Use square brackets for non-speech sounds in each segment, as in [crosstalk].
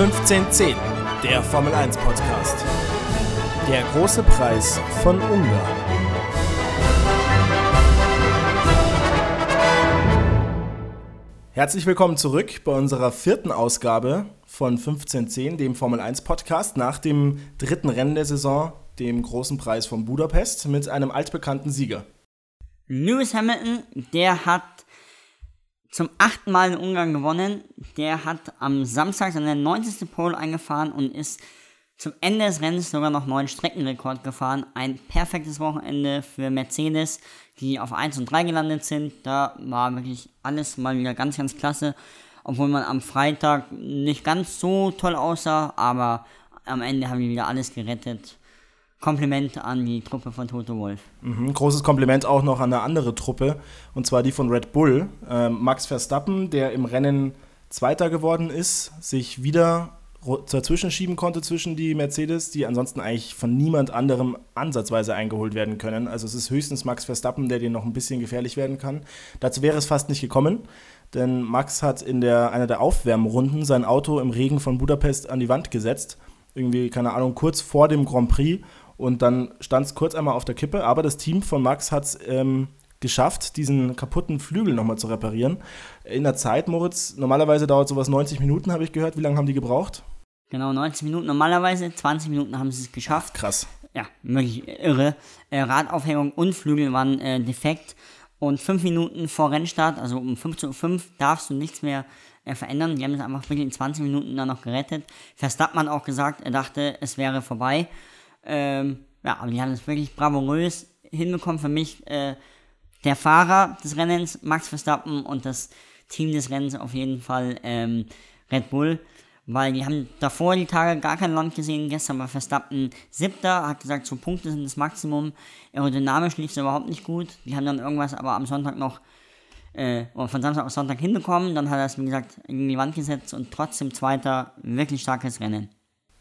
1510, der Formel 1 Podcast. Der große Preis von Ungarn. Herzlich willkommen zurück bei unserer vierten Ausgabe von 1510, dem Formel 1 Podcast, nach dem dritten Rennen der Saison, dem großen Preis von Budapest, mit einem altbekannten Sieger. Lewis Hamilton, der hat zum achten Mal in Ungarn gewonnen. Der hat am Samstag seine 90. Pole eingefahren und ist zum Ende des Rennens sogar noch neuen Streckenrekord gefahren. Ein perfektes Wochenende für Mercedes, die auf 1 und 3 gelandet sind. Da war wirklich alles mal wieder ganz, ganz klasse. Obwohl man am Freitag nicht ganz so toll aussah, aber am Ende haben wir wieder alles gerettet. Kompliment an die Truppe von Toto Wolf. Mhm, großes Kompliment auch noch an eine andere Truppe, und zwar die von Red Bull. Ähm, Max Verstappen, der im Rennen Zweiter geworden ist, sich wieder dazwischen schieben konnte zwischen die Mercedes, die ansonsten eigentlich von niemand anderem ansatzweise eingeholt werden können. Also es ist höchstens Max Verstappen, der den noch ein bisschen gefährlich werden kann. Dazu wäre es fast nicht gekommen, denn Max hat in der, einer der Aufwärmrunden sein Auto im Regen von Budapest an die Wand gesetzt. Irgendwie, keine Ahnung, kurz vor dem Grand Prix und dann stand es kurz einmal auf der Kippe, aber das Team von Max hat es ähm, geschafft, diesen kaputten Flügel nochmal zu reparieren. In der Zeit, Moritz, normalerweise dauert sowas 90 Minuten, habe ich gehört. Wie lange haben die gebraucht? Genau, 90 Minuten. Normalerweise 20 Minuten haben sie es geschafft. Krass. Ja, wirklich irre. Äh, Radaufhängung und Flügel waren äh, defekt. Und 5 Minuten vor Rennstart, also um 15.05 Uhr, darfst du nichts mehr äh, verändern. Die haben es einfach wirklich in 20 Minuten dann noch gerettet. Verstappen hat auch gesagt, er dachte, es wäre vorbei. Ähm, ja, aber die haben es wirklich bravourös hinbekommen. Für mich äh, der Fahrer des Rennens, Max Verstappen, und das Team des Rennens auf jeden Fall ähm, Red Bull. Weil die haben davor die Tage gar kein Land gesehen. Gestern war Verstappen siebter, hat gesagt, so Punkte sind das Maximum. Aerodynamisch lief es überhaupt nicht gut. Die haben dann irgendwas aber am Sonntag noch, äh, von Samstag auf Sonntag hinbekommen. Dann hat er es, wie gesagt, in die Wand gesetzt und trotzdem zweiter, wirklich starkes Rennen.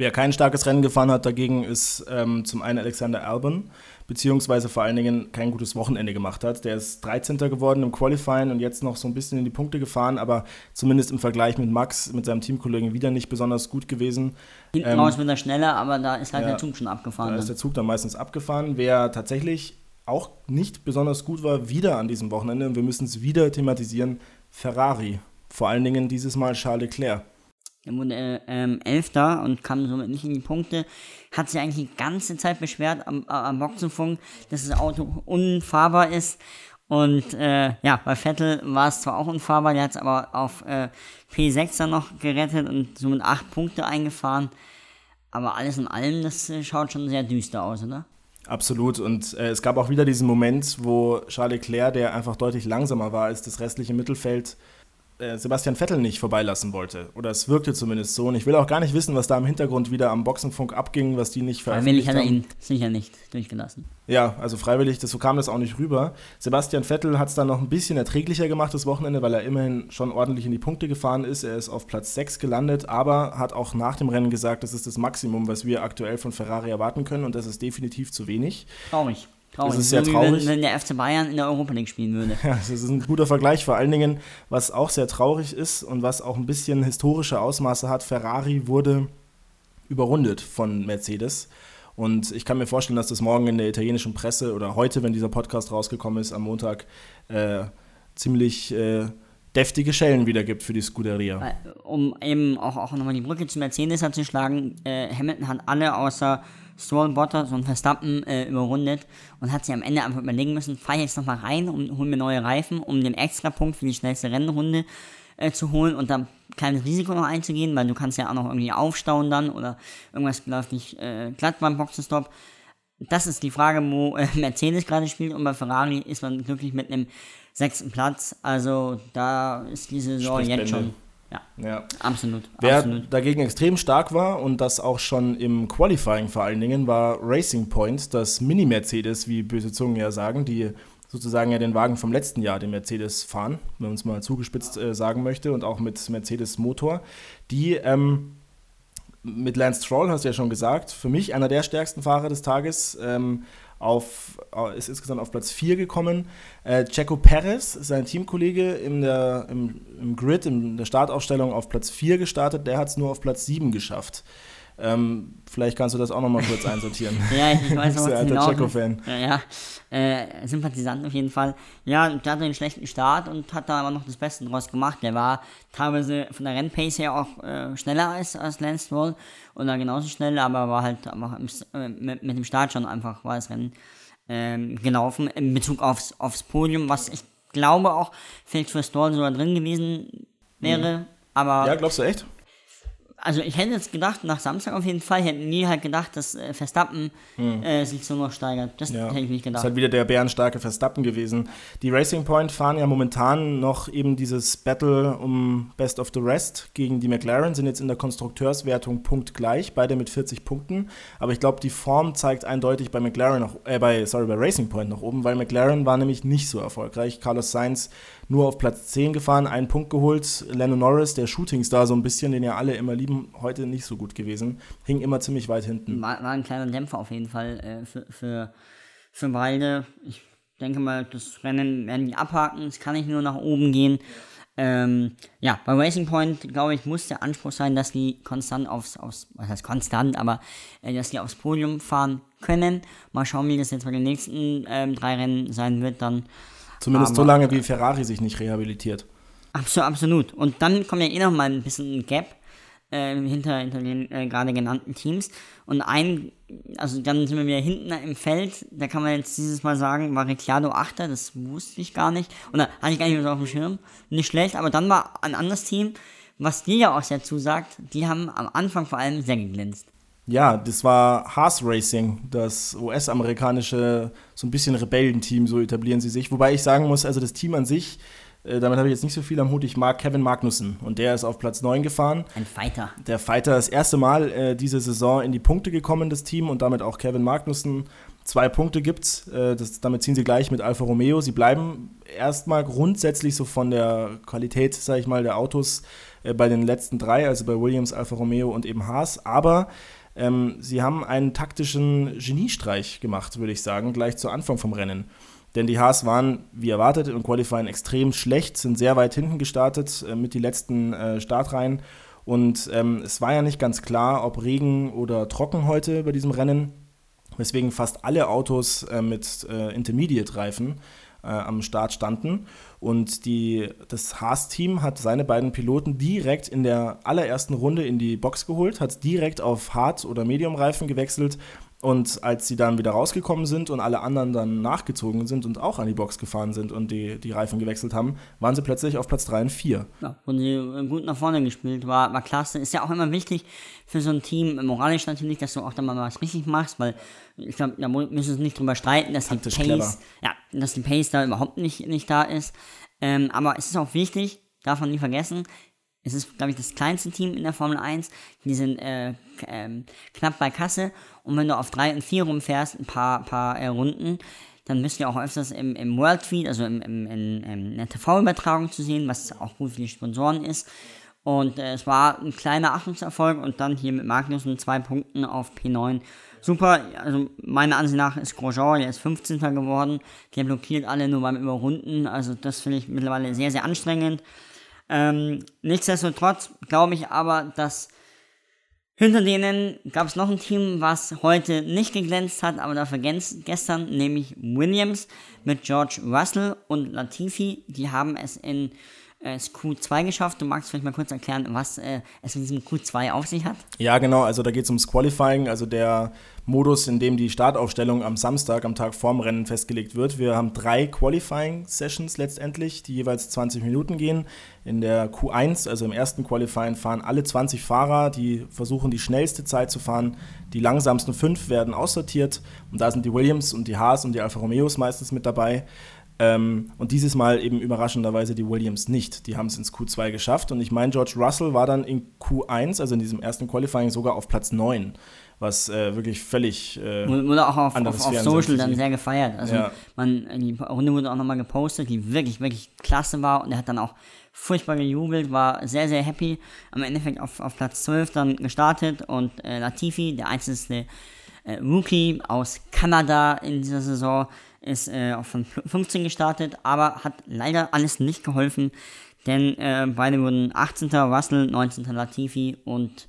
Wer kein starkes Rennen gefahren hat dagegen, ist ähm, zum einen Alexander Albon, beziehungsweise vor allen Dingen kein gutes Wochenende gemacht hat. Der ist 13. geworden im Qualifying und jetzt noch so ein bisschen in die Punkte gefahren, aber zumindest im Vergleich mit Max, mit seinem Teamkollegen, wieder nicht besonders gut gewesen. Hinten ähm, raus wird er schneller, aber da ist halt ja, der Zug schon abgefahren. Da ist der Zug dann meistens abgefahren. Wer tatsächlich auch nicht besonders gut war, wieder an diesem Wochenende, und wir müssen es wieder thematisieren, Ferrari. Vor allen Dingen dieses Mal Charles Leclerc. Er wurde äh, ähm, Elfter und kam somit nicht in die Punkte. Hat sich eigentlich die ganze Zeit beschwert am, äh, am Boxenfunk, dass das Auto unfahrbar ist. Und äh, ja, bei Vettel war es zwar auch unfahrbar, der hat es aber auf äh, P6 dann noch gerettet und somit acht Punkte eingefahren. Aber alles in allem, das äh, schaut schon sehr düster aus, oder? Absolut. Und äh, es gab auch wieder diesen Moment, wo Charles Leclerc, der einfach deutlich langsamer war als das restliche Mittelfeld, äh, Sebastian Vettel nicht vorbeilassen wollte. Oder es wirkte zumindest so. Und ich will auch gar nicht wissen, was da im Hintergrund wieder am Boxenfunk abging, was die nicht veröffentlicht haben. Freiwillig hat er ihn sicher nicht durchgelassen. Ja, also freiwillig, das, so kam das auch nicht rüber. Sebastian Vettel hat es dann noch ein bisschen erträglicher gemacht das Wochenende, weil er immerhin schon ordentlich in die Punkte gefahren ist. Er ist auf Platz 6 gelandet, aber hat auch nach dem Rennen gesagt, das ist das Maximum, was wir aktuell von Ferrari erwarten können und das ist definitiv zu wenig. Traurig. Traurig. Das ist sehr traurig. Wenn, wenn, der FC Bayern in der Europa League spielen würde. Ja, das ist ein guter Vergleich. Vor allen Dingen, was auch sehr traurig ist und was auch ein bisschen historische Ausmaße hat, Ferrari wurde überrundet von Mercedes. Und ich kann mir vorstellen, dass das morgen in der italienischen Presse oder heute, wenn dieser Podcast rausgekommen ist, am Montag, äh, ziemlich äh, deftige Schellen wieder gibt für die Scuderia. Um eben auch, auch nochmal die Brücke zu Mercedes zu schlagen, äh, Hamilton hat alle außer Stroll, Bottas und Verstappen äh, überrundet und hat sich am Ende einfach überlegen müssen, fahre ich jetzt nochmal rein und hole mir neue Reifen, um den Extrapunkt für die schnellste Rennrunde äh, zu holen und dann kleines Risiko noch einzugehen, weil du kannst ja auch noch irgendwie aufstauen dann oder irgendwas läuft nicht äh, glatt beim Boxenstopp. Das ist die Frage, wo äh, [laughs] Mercedes gerade spielt und bei Ferrari ist man glücklich mit einem sechsten Platz. Also da ist diese Saison jetzt schon ja, ja. absolut. Wer absolut. dagegen extrem stark war und das auch schon im Qualifying vor allen Dingen, war Racing Point, das Mini-Mercedes, wie böse Zungen ja sagen, die sozusagen ja den Wagen vom letzten Jahr, den Mercedes fahren, wenn man es mal zugespitzt äh, sagen möchte, und auch mit Mercedes-Motor, die ähm, mit Lance Stroll, hast du ja schon gesagt, für mich einer der stärksten Fahrer des Tages, ähm, auf, äh, ist insgesamt auf Platz 4 gekommen. Äh, Checo Perez, sein Teamkollege in der, im, im Grid, in der Startaufstellung auf Platz 4 gestartet, der hat es nur auf Platz 7 geschafft. Ähm, vielleicht kannst du das auch nochmal kurz einsortieren. [laughs] ja, ich weiß noch, was alter genau. Checo-Fan. Ja, äh, Sympathisant auf jeden Fall. Ja, der hatte einen schlechten Start und hat da aber noch das Beste draus gemacht. Der war teilweise von der Rennpace her auch äh, schneller als, als Lance Stroll oder genauso schnell, aber war halt im, äh, mit, mit, dem Start schon einfach war das Rennen ähm, gelaufen in Bezug aufs, aufs Podium, was ich glaube auch vielleicht für Stroll sogar drin gewesen wäre. Mhm. Aber ja, glaubst du echt? Also ich hätte jetzt gedacht, nach Samstag auf jeden Fall, hätte nie halt gedacht, dass äh, Verstappen hm. äh, sich so noch steigert. Das ja. hätte ich nicht gedacht. Das ist halt wieder der bärenstarke Verstappen gewesen. Die Racing Point fahren ja momentan noch eben dieses Battle um Best of the Rest gegen die McLaren, sind jetzt in der Konstrukteurswertung punktgleich, beide mit 40 Punkten. Aber ich glaube, die Form zeigt eindeutig bei McLaren noch, äh, bei, sorry, bei Racing Point noch oben, weil McLaren war nämlich nicht so erfolgreich. Carlos Sainz nur auf Platz 10 gefahren, einen Punkt geholt. Lennon Norris, der Shootingstar so ein bisschen, den ja alle immer lieben, heute nicht so gut gewesen. Hing immer ziemlich weit hinten. War, war ein kleiner Dämpfer auf jeden Fall äh, für, für, für beide. Ich denke mal, das Rennen werden die abhaken. Es kann nicht nur nach oben gehen. Ähm, ja, bei Racing Point, glaube ich, muss der Anspruch sein, dass die konstant aufs, aufs was heißt konstant, aber äh, dass die aufs Podium fahren können. Mal schauen, wie das jetzt bei den nächsten ähm, drei Rennen sein wird. Dann Zumindest so lange, wie Ferrari sich nicht rehabilitiert. Absolut, absolut. Und dann kommt ja eh noch mal ein bisschen ein Gap äh, hinter, hinter den äh, gerade genannten Teams. Und ein, also dann sind wir wieder hinten im Feld. Da kann man jetzt dieses Mal sagen, war Ricciardo Achter, das wusste ich gar nicht. Oder hatte ich gar nicht mehr so auf dem Schirm. Nicht schlecht, aber dann war ein anderes Team, was dir ja auch sehr zusagt, die haben am Anfang vor allem sehr geglänzt. Ja, das war Haas Racing, das US-amerikanische, so ein bisschen Rebellenteam, so etablieren sie sich. Wobei ich sagen muss, also das Team an sich, äh, damit habe ich jetzt nicht so viel am Hut. Ich mag Kevin Magnussen und der ist auf Platz 9 gefahren. Ein Fighter. Der Fighter, das erste Mal äh, diese Saison in die Punkte gekommen, das Team und damit auch Kevin Magnussen. Zwei Punkte gibt's, äh, das, damit ziehen sie gleich mit Alfa Romeo. Sie bleiben erstmal grundsätzlich so von der Qualität, sage ich mal, der Autos äh, bei den letzten drei, also bei Williams, Alfa Romeo und eben Haas. Aber ähm, sie haben einen taktischen Geniestreich gemacht, würde ich sagen, gleich zu Anfang vom Rennen. Denn die Haas waren, wie erwartet, im Qualifying extrem schlecht, sind sehr weit hinten gestartet äh, mit den letzten äh, Startreihen. Und ähm, es war ja nicht ganz klar, ob Regen oder trocken heute bei diesem Rennen, weswegen fast alle Autos äh, mit äh, Intermediate-Reifen äh, am Start standen. Und die, das Haas-Team hat seine beiden Piloten direkt in der allerersten Runde in die Box geholt, hat direkt auf Hard- oder Medium-Reifen gewechselt und als sie dann wieder rausgekommen sind und alle anderen dann nachgezogen sind und auch an die Box gefahren sind und die, die Reifen gewechselt haben, waren sie plötzlich auf Platz 3 und 4. Ja, und sie äh, gut nach vorne gespielt, war, war klasse. Ist ja auch immer wichtig für so ein Team, moralisch natürlich, dass du auch dann mal was richtig machst, weil ich glaube, da müssen wir uns nicht drüber streiten, dass Taktisch die Pace, ja, dass die Pace da überhaupt nicht, nicht da ist. Ähm, aber es ist auch wichtig, darf man nie vergessen, es ist, glaube ich, das kleinste Team in der Formel 1. Die sind äh, äh, knapp bei Kasse. Und wenn du auf 3 und 4 rumfährst, ein paar, paar äh, Runden, dann bist du auch öfters im, im World Feed, also im, im, in, in der TV-Übertragung zu sehen, was auch gut für die Sponsoren ist. Und äh, es war ein kleiner Achtungserfolg und dann hier mit Magnus und zwei Punkten auf P9. Super, also meiner Ansicht nach ist Grosjean, der ist 15. geworden. Der blockiert alle nur beim Überrunden. Also das finde ich mittlerweile sehr, sehr anstrengend. Ähm, nichtsdestotrotz glaube ich aber, dass hinter denen gab es noch ein Team, was heute nicht geglänzt hat, aber dafür gestern, nämlich Williams mit George Russell und Latifi. Die haben es in äh, Q2 geschafft. Du magst vielleicht mal kurz erklären, was äh, es mit diesem Q2 auf sich hat? Ja, genau. Also da geht es ums Qualifying, also der Modus, in dem die Startaufstellung am Samstag, am Tag vorm Rennen festgelegt wird. Wir haben drei Qualifying-Sessions letztendlich, die jeweils 20 Minuten gehen. In der Q1, also im ersten Qualifying, fahren alle 20 Fahrer, die versuchen, die schnellste Zeit zu fahren. Die langsamsten fünf werden aussortiert. Und da sind die Williams und die Haas und die Alfa Romeos meistens mit dabei. Ähm, und dieses Mal eben überraschenderweise die Williams nicht. Die haben es ins Q2 geschafft. Und ich meine, George Russell war dann in Q1, also in diesem ersten Qualifying, sogar auf Platz 9 was äh, wirklich völlig. Äh, wurde auch auf, auf, auf Social dann sehr gefeiert. Also ja. man, die Runde wurde auch nochmal gepostet, die wirklich, wirklich klasse war und er hat dann auch furchtbar gejubelt, war sehr, sehr happy. Am Endeffekt auf, auf Platz 12 dann gestartet und äh, Latifi, der einzige Rookie aus Kanada in dieser Saison, ist äh, von 15 gestartet, aber hat leider alles nicht geholfen, denn äh, beide wurden 18. Russell, 19. Latifi und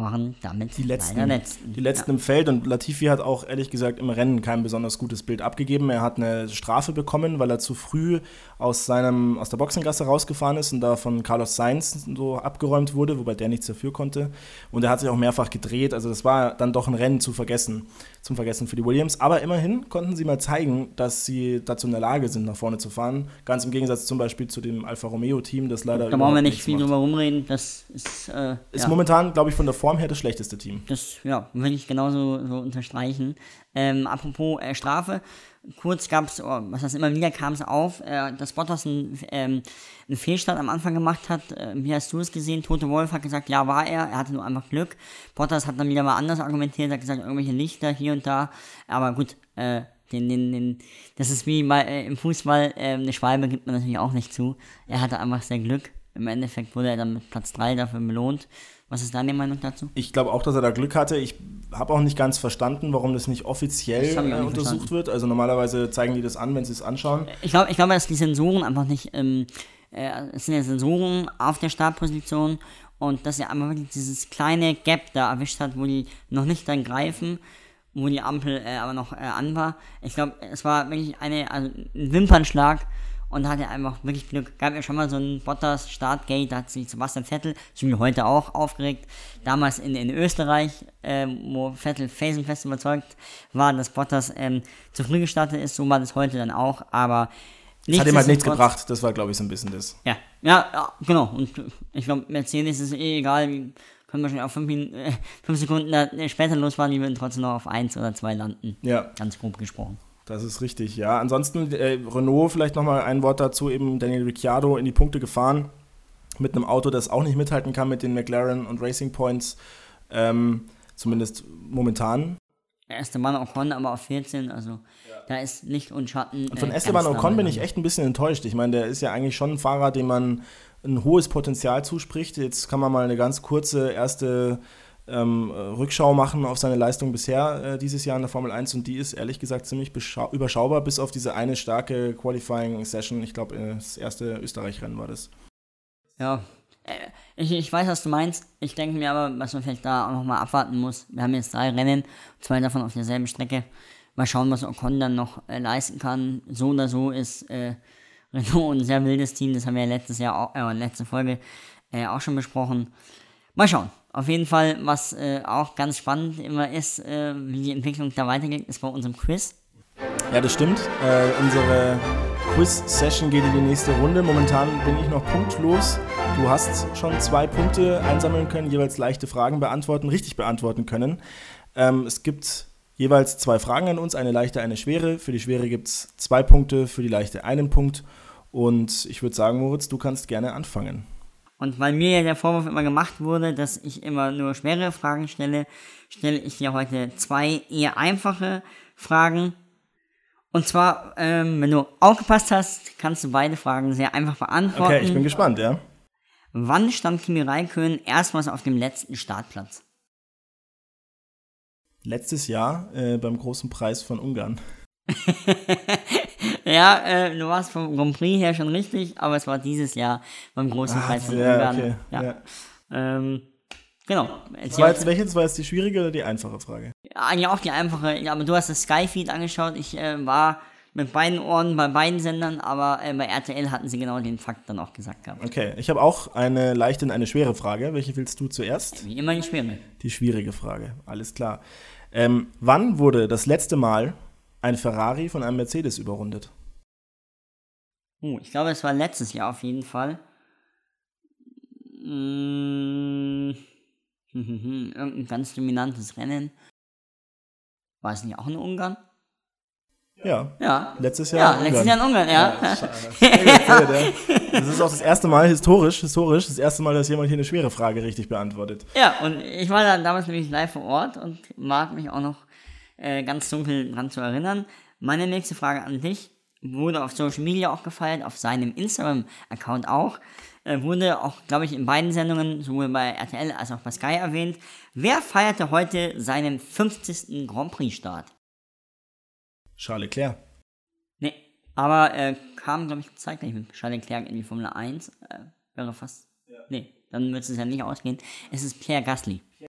waren damit die letzten, letzten. Die letzten ja. im Feld und Latifi hat auch ehrlich gesagt im Rennen kein besonders gutes Bild abgegeben. Er hat eine Strafe bekommen, weil er zu früh aus, seinem, aus der Boxengasse rausgefahren ist und da von Carlos Sainz so abgeräumt wurde, wobei der nichts dafür konnte. Und er hat sich auch mehrfach gedreht. Also das war dann doch ein Rennen zu vergessen, zum Vergessen für die Williams. Aber immerhin konnten sie mal zeigen, dass sie dazu in der Lage sind, nach vorne zu fahren. Ganz im Gegensatz zum Beispiel zu dem Alfa Romeo-Team, das leider. Da brauchen wir nicht viel drüber rumreden. Das ist, äh, ist ja. momentan, glaube ich, von der Form her das schlechteste Team. Das, ja, würde ich genauso so unterstreichen. Ähm, apropos äh, Strafe, kurz gab es, oh, was das immer wieder kam es auf, äh, dass Bottas einen, ähm, einen Fehlstart am Anfang gemacht hat. Äh, wie hast du es gesehen? Tote Wolf hat gesagt, ja, war er, er hatte nur einfach Glück. Bottas hat dann wieder mal anders argumentiert, hat gesagt, irgendwelche Lichter hier und da. Aber gut, äh, den, den, den, das ist wie mal äh, im Fußball, äh, eine Schwalbe gibt man natürlich auch nicht zu. Er hatte einfach sehr Glück. Im Endeffekt wurde er dann mit Platz 3 dafür belohnt. Was ist deine Meinung dazu? Ich glaube auch, dass er da Glück hatte. Ich habe auch nicht ganz verstanden, warum das nicht offiziell das nicht untersucht verstanden. wird. Also normalerweise zeigen die das an, wenn sie es anschauen. Ich glaube, ich glaub, dass die Sensoren einfach nicht, ähm, äh, es sind ja Sensoren auf der Startposition und dass er einfach wirklich dieses kleine Gap da erwischt hat, wo die noch nicht dann greifen, wo die Ampel äh, aber noch äh, an war. Ich glaube, es war wirklich eine, also ein Wimpernschlag und da hat er einfach wirklich Glück. Gab ja schon mal so ein Bottas Startgate, da hat sich Sebastian Vettel, so wie heute auch, aufgeregt. Damals in, in Österreich, ähm, wo Vettel felsenfest überzeugt war, dass Bottas ähm, zu früh gestartet ist, so war das heute dann auch, aber das hat ihm halt nichts gebracht, das war glaube ich so ein bisschen das. Ja, ja, ja genau. Und ich glaube, Mercedes ist eh egal, können wir schon auf 5 äh, fünf Sekunden äh, später losfahren, die würden trotzdem noch auf 1 oder 2 landen. Ja. Ganz grob gesprochen. Das ist richtig, ja. Ansonsten äh, Renault, vielleicht nochmal ein Wort dazu, eben Daniel Ricciardo in die Punkte gefahren mit einem Auto, das auch nicht mithalten kann mit den McLaren und Racing Points, ähm, zumindest momentan. Mann Ocon aber auf 14, also ja. da ist Licht und Schatten. Und von äh, Esteban Ocon bin ich echt ein bisschen enttäuscht. Ich meine, der ist ja eigentlich schon ein Fahrer, dem man ein hohes Potenzial zuspricht. Jetzt kann man mal eine ganz kurze erste ähm, Rückschau machen auf seine Leistung bisher äh, dieses Jahr in der Formel 1 und die ist ehrlich gesagt ziemlich überschaubar, bis auf diese eine starke Qualifying-Session. Ich glaube, äh, das erste Österreich-Rennen war das. Ja, äh, ich, ich weiß, was du meinst. Ich denke mir aber, was man vielleicht da auch nochmal abwarten muss. Wir haben jetzt drei Rennen, zwei davon auf derselben Strecke. Mal schauen, was Ocon dann noch äh, leisten kann. So oder so ist äh, [laughs] Renault ein sehr wildes Team. Das haben wir ja letztes Jahr, auch, äh, letzte Folge äh, auch schon besprochen. Mal schauen. Auf jeden Fall, was äh, auch ganz spannend immer ist, äh, wie die Entwicklung da weitergeht, ist bei unserem Quiz. Ja, das stimmt. Äh, unsere Quiz-Session geht in die nächste Runde. Momentan bin ich noch punktlos. Du hast schon zwei Punkte einsammeln können, jeweils leichte Fragen beantworten, richtig beantworten können. Ähm, es gibt jeweils zwei Fragen an uns, eine leichte, eine schwere. Für die schwere gibt es zwei Punkte, für die leichte einen Punkt. Und ich würde sagen, Moritz, du kannst gerne anfangen. Und weil mir ja der Vorwurf immer gemacht wurde, dass ich immer nur schwere Fragen stelle, stelle ich dir heute zwei eher einfache Fragen. Und zwar, ähm, wenn du aufgepasst hast, kannst du beide Fragen sehr einfach beantworten. Okay, ich bin gespannt, ja. Wann stand Kimi Räikkönen erstmals auf dem letzten Startplatz? Letztes Jahr äh, beim großen Preis von Ungarn. [laughs] ja, äh, du warst vom Grand Prix her schon richtig, aber es war dieses Jahr beim großen ah, Preis von ja, Ungarn. Okay, ja. ja. Ähm, genau. War jetzt, welches war jetzt die schwierige oder die einfache Frage? Ja, eigentlich auch die einfache. Ja, aber du hast das Skyfeed angeschaut. Ich äh, war mit beiden Ohren bei beiden Sendern, aber äh, bei RTL hatten sie genau den Fakt dann auch gesagt gehabt. Okay, ich habe auch eine leichte und eine schwere Frage. Welche willst du zuerst? Wie immer die schwere. Die schwierige Frage, alles klar. Ähm, wann wurde das letzte Mal ein Ferrari von einem Mercedes überrundet? Uh, ich glaube, es war letztes Jahr auf jeden Fall. Mmh, [laughs] irgendein ganz dominantes Rennen. War es nicht auch in Ungarn? Ja. ja. Letztes Jahr. Ja, in letztes Jahr in Ungarn, ja. [laughs] ja das ist auch das erste Mal historisch, historisch, das erste Mal, dass jemand hier eine schwere Frage richtig beantwortet. Ja, und ich war dann damals nämlich live vor Ort und mag mich auch noch äh, ganz dunkel dran zu erinnern. Meine nächste Frage an dich. Wurde auf Social Media auch gefeiert, auf seinem Instagram-Account auch. Äh, wurde auch, glaube ich, in beiden Sendungen, sowohl bei RTL als auch bei Sky erwähnt. Wer feierte heute seinen 50. Grand Prix-Start? Charles Leclerc. Nee, aber äh, kam, glaube ich, zeitgleich mit Charles Leclerc in die Formel 1. Äh, wäre fast. Ja. Nee, dann wird es ja nicht ausgehen. Es ist Pierre Gasly. Ja,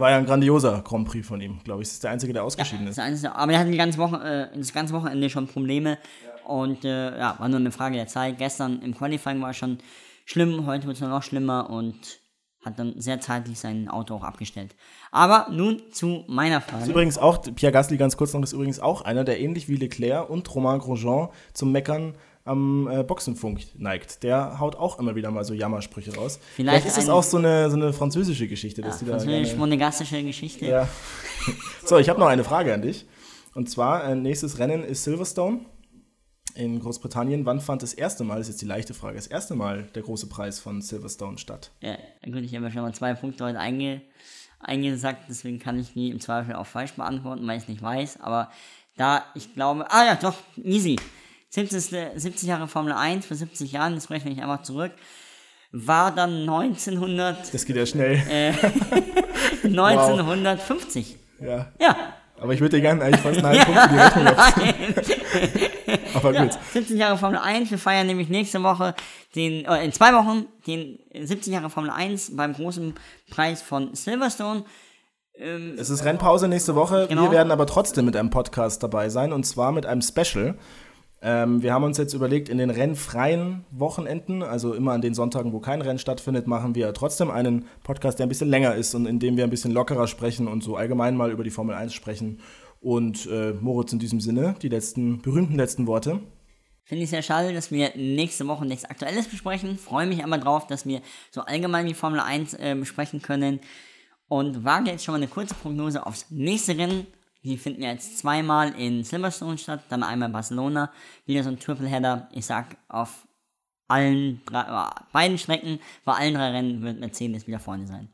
war ja ein grandioser Grand Prix von ihm, glaube ich. Das ist der Einzige, der ausgeschieden ja, ist. Einzige, aber er hatte die ganze Woche, äh, das ganze Wochenende schon Probleme. Ja. Und äh, ja, war nur eine Frage der Zeit. Gestern im Qualifying war es schon schlimm, heute wird es noch schlimmer und hat dann sehr zeitlich sein Auto auch abgestellt. Aber nun zu meiner Frage. ist übrigens auch, Pierre Gasly ganz kurz noch, ist übrigens auch einer, der ähnlich wie Leclerc und Romain Grosjean zum Meckern am äh, Boxenfunk neigt. Der haut auch immer wieder mal so Jammersprüche raus. Vielleicht, Vielleicht ist es auch so eine, so eine französische Geschichte. Ja, französisch-monegastische Geschichte. Ja. [laughs] so, ich habe noch eine Frage an dich. Und zwar, äh, nächstes Rennen ist Silverstone in Großbritannien. Wann fand das erste Mal, das ist jetzt die leichte Frage, das erste Mal der große Preis von Silverstone statt? Ja, gut, ich habe ja schon mal zwei Punkte heute einge, eingesagt, deswegen kann ich die im Zweifel auch falsch beantworten, weil ich es nicht weiß. Aber da, ich glaube, ah ja, doch, easy. 70, 70 Jahre Formel 1 für 70 Jahren, das rechne ich einfach zurück, war dann 1900. Das geht ja schnell. Äh, 1950. [laughs] Wow. Ja. Ja. Aber ich würde dir gerne eigentlich fast [laughs] einen halben Punkt für die Rechnung abziehen. [laughs] Aber gut. Ja, 70 Jahre Formel 1. Wir feiern nämlich nächste Woche, den, äh, in zwei Wochen, den 70 Jahre Formel 1 beim großen Preis von Silverstone. Ähm, es ist Rennpause nächste Woche. Genau. Wir werden aber trotzdem mit einem Podcast dabei sein und zwar mit einem Special. Ähm, wir haben uns jetzt überlegt, in den rennfreien Wochenenden, also immer an den Sonntagen, wo kein Rennen stattfindet, machen wir trotzdem einen Podcast, der ein bisschen länger ist und in dem wir ein bisschen lockerer sprechen und so allgemein mal über die Formel 1 sprechen. Und äh, Moritz in diesem Sinne, die letzten berühmten letzten Worte. Finde ich sehr schade, dass wir nächste Woche nichts Aktuelles besprechen. Freue mich aber drauf, dass wir so allgemein die Formel 1 äh, besprechen können. Und wage jetzt schon mal eine kurze Prognose aufs nächste Rennen. Die finden jetzt zweimal in Silverstone statt, dann einmal in Barcelona. Wieder so ein Tripleheader. Ich sag, auf allen drei, beiden Strecken, bei allen drei Rennen wird Mercedes wieder vorne sein.